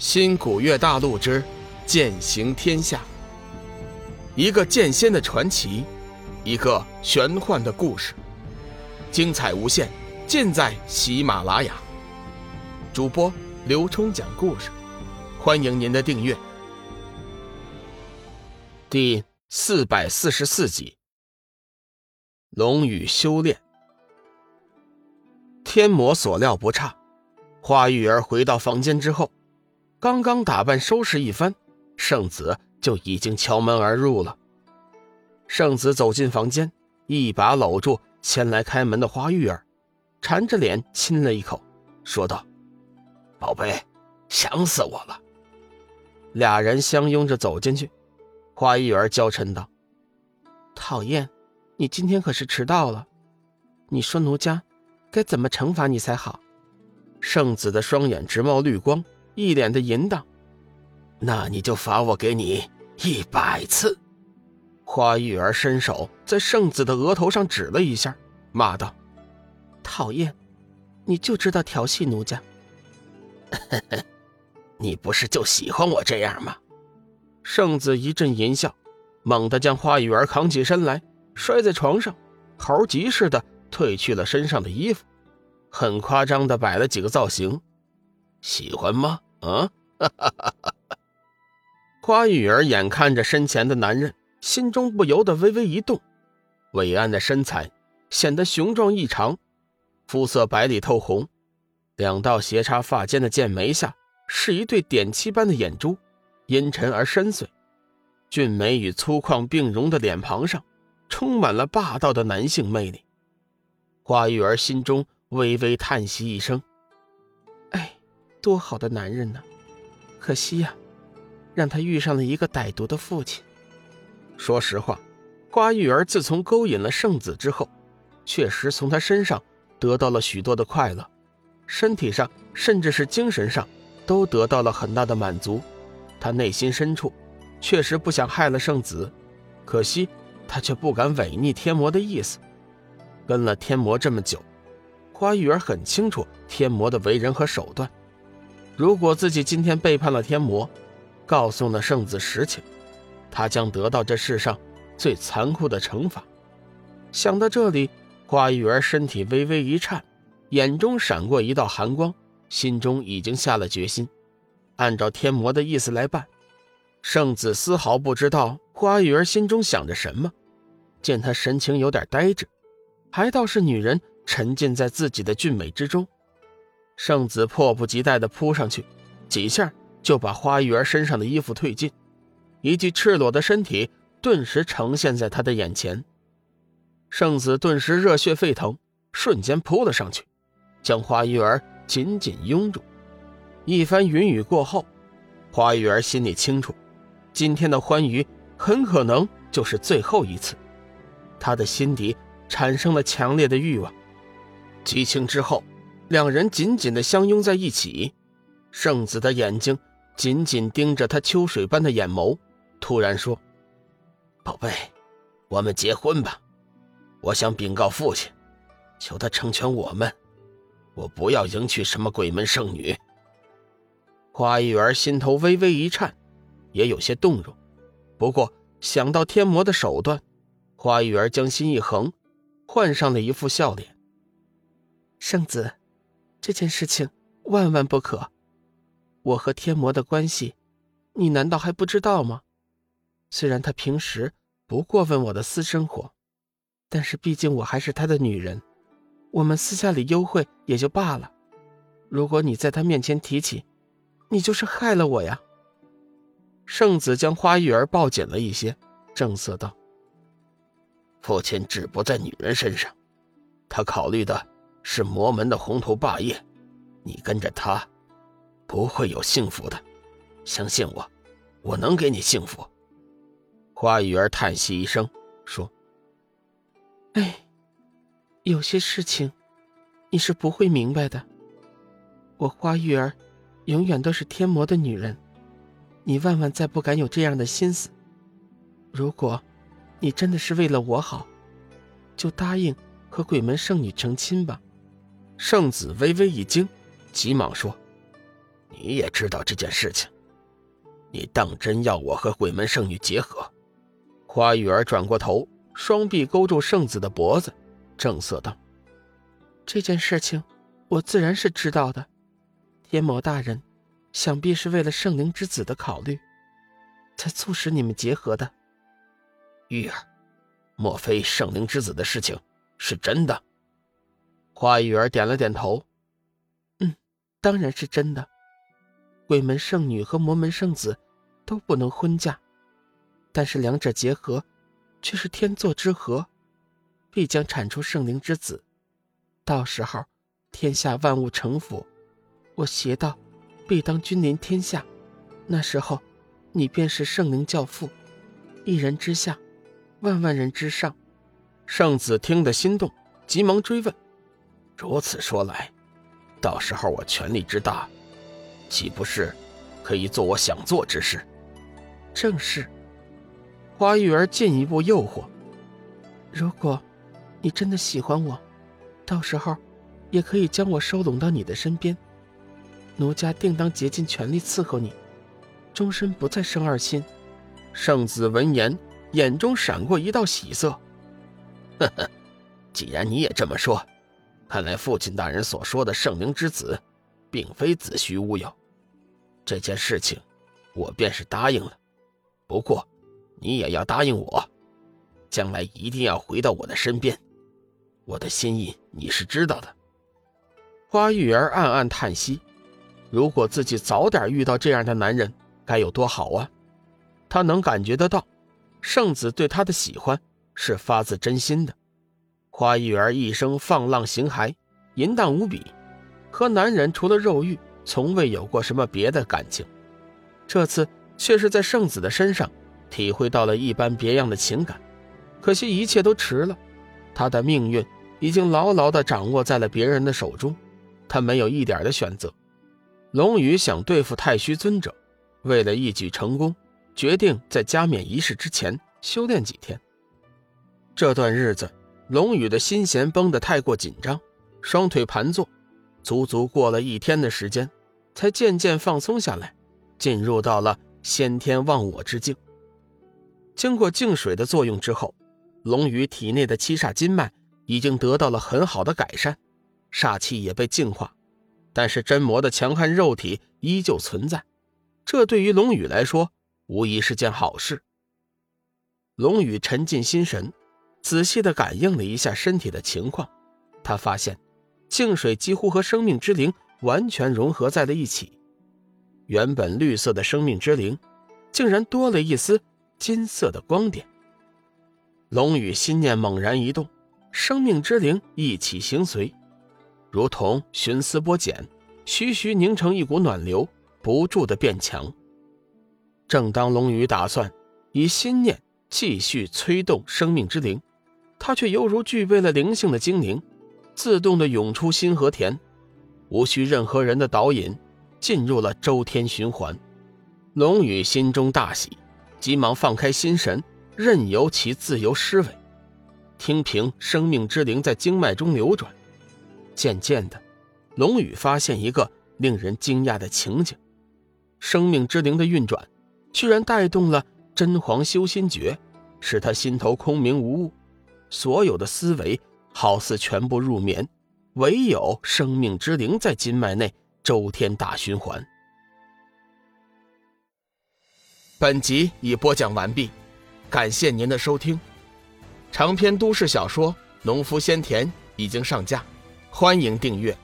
新古月大陆之剑行天下，一个剑仙的传奇，一个玄幻的故事，精彩无限，尽在喜马拉雅。主播刘冲讲故事，欢迎您的订阅。第四百四十四集，龙宇修炼。天魔所料不差，花玉儿回到房间之后。刚刚打扮收拾一番，圣子就已经敲门而入了。圣子走进房间，一把搂住前来开门的花玉儿，缠着脸亲了一口，说道：“宝贝，想死我了。”俩人相拥着走进去，花玉儿娇嗔道：“讨厌，你今天可是迟到了。你说奴家该怎么惩罚你才好？”圣子的双眼直冒绿光。一脸的淫荡，那你就罚我给你一百次。花玉儿伸手在圣子的额头上指了一下，骂道：“讨厌，你就知道调戏奴家。你不是就喜欢我这样吗？”圣子一阵淫笑，猛地将花玉儿扛起身来，摔在床上，猴急似的褪去了身上的衣服，很夸张的摆了几个造型。喜欢吗？啊！哈花玉儿眼看着身前的男人，心中不由得微微一动。伟岸的身材显得雄壮异常，肤色白里透红，两道斜插发间的剑眉下是一对点漆般的眼珠，阴沉而深邃。俊美与粗犷并容的脸庞上，充满了霸道的男性魅力。花玉儿心中微微叹息一声。多好的男人呢，可惜呀，让他遇上了一个歹毒的父亲。说实话，花玉儿自从勾引了圣子之后，确实从他身上得到了许多的快乐，身体上甚至是精神上都得到了很大的满足。他内心深处确实不想害了圣子，可惜他却不敢违逆天魔的意思。跟了天魔这么久，花玉儿很清楚天魔的为人和手段。如果自己今天背叛了天魔，告诉了圣子实情，他将得到这世上最残酷的惩罚。想到这里，花玉儿身体微微一颤，眼中闪过一道寒光，心中已经下了决心，按照天魔的意思来办。圣子丝毫不知道花玉儿心中想着什么，见她神情有点呆滞，还倒是女人沉浸在自己的俊美之中。圣子迫不及待地扑上去，几下就把花玉儿身上的衣服褪尽，一具赤裸的身体顿时呈现在他的眼前。圣子顿时热血沸腾，瞬间扑了上去，将花玉儿紧紧拥住。一番云雨过后，花玉儿心里清楚，今天的欢愉很可能就是最后一次。她的心底产生了强烈的欲望，激情之后。两人紧紧的相拥在一起，圣子的眼睛紧紧盯着他秋水般的眼眸，突然说：“宝贝，我们结婚吧！我想禀告父亲，求他成全我们。我不要迎娶什么鬼门圣女。”花玉儿心头微微一颤，也有些动容。不过想到天魔的手段，花玉儿将心一横，换上了一副笑脸。圣子。这件事情万万不可！我和天魔的关系，你难道还不知道吗？虽然他平时不过问我的私生活，但是毕竟我还是他的女人，我们私下里幽会也就罢了。如果你在他面前提起，你就是害了我呀！圣子将花玉儿抱紧了一些，正色道：“父亲只不在女人身上，他考虑的。”是魔门的宏图霸业，你跟着他，不会有幸福的。相信我，我能给你幸福。花玉儿叹息一声，说：“哎，有些事情，你是不会明白的。我花玉儿，永远都是天魔的女人，你万万再不敢有这样的心思。如果，你真的是为了我好，就答应和鬼门圣女成亲吧。”圣子微微一惊，急忙说：“你也知道这件事情，你当真要我和鬼门圣女结合？花玉儿转过头，双臂勾住圣子的脖子，正色道：“这件事情，我自然是知道的。天魔大人，想必是为了圣灵之子的考虑，才促使你们结合的。玉儿，莫非圣灵之子的事情是真的？”花玉儿点了点头：“嗯，当然是真的。鬼门圣女和魔门圣子都不能婚嫁。”但是两者结合，却是天作之合，必将产出圣灵之子。到时候，天下万物成佛，我邪道必当君临天下。那时候，你便是圣灵教父，一人之下，万万人之上。圣子听得心动，急忙追问：“如此说来，到时候我权力之大，岂不是可以做我想做之事？”正是。花玉儿进一步诱惑：“如果，你真的喜欢我，到时候，也可以将我收拢到你的身边。奴家定当竭尽全力伺候你，终身不再生二心。”圣子闻言，眼中闪过一道喜色：“ 呵呵，既然你也这么说，看来父亲大人所说的圣灵之子，并非子虚乌有。这件事情，我便是答应了。不过……”你也要答应我，将来一定要回到我的身边。我的心意你是知道的。花玉儿暗暗叹息，如果自己早点遇到这样的男人，该有多好啊！她能感觉得到，圣子对她的喜欢是发自真心的。花玉儿一生放浪形骸，淫荡无比，和男人除了肉欲，从未有过什么别的感情。这次却是在圣子的身上。体会到了一般别样的情感，可惜一切都迟了。他的命运已经牢牢地掌握在了别人的手中，他没有一点的选择。龙宇想对付太虚尊者，为了一举成功，决定在加冕仪式之前修炼几天。这段日子，龙宇的心弦绷得太过紧张，双腿盘坐，足足过了一天的时间，才渐渐放松下来，进入到了先天忘我之境。经过净水的作用之后，龙宇体内的七煞金脉已经得到了很好的改善，煞气也被净化，但是真魔的强悍肉体依旧存在，这对于龙宇来说无疑是件好事。龙宇沉浸心神，仔细地感应了一下身体的情况，他发现净水几乎和生命之灵完全融合在了一起，原本绿色的生命之灵，竟然多了一丝。金色的光点，龙宇心念猛然一动，生命之灵一起行随，如同寻丝剥茧，徐徐凝成一股暖流，不住的变强。正当龙宇打算以心念继续催动生命之灵，他却犹如具备了灵性的精灵，自动的涌出星河田，无需任何人的导引，进入了周天循环。龙宇心中大喜。急忙放开心神，任由其自由施为，听凭生命之灵在经脉中流转。渐渐的，龙宇发现一个令人惊讶的情景：生命之灵的运转，居然带动了真皇修心诀，使他心头空明无物，所有的思维好似全部入眠，唯有生命之灵在筋脉内周天大循环。本集已播讲完毕，感谢您的收听。长篇都市小说《农夫先田》已经上架，欢迎订阅。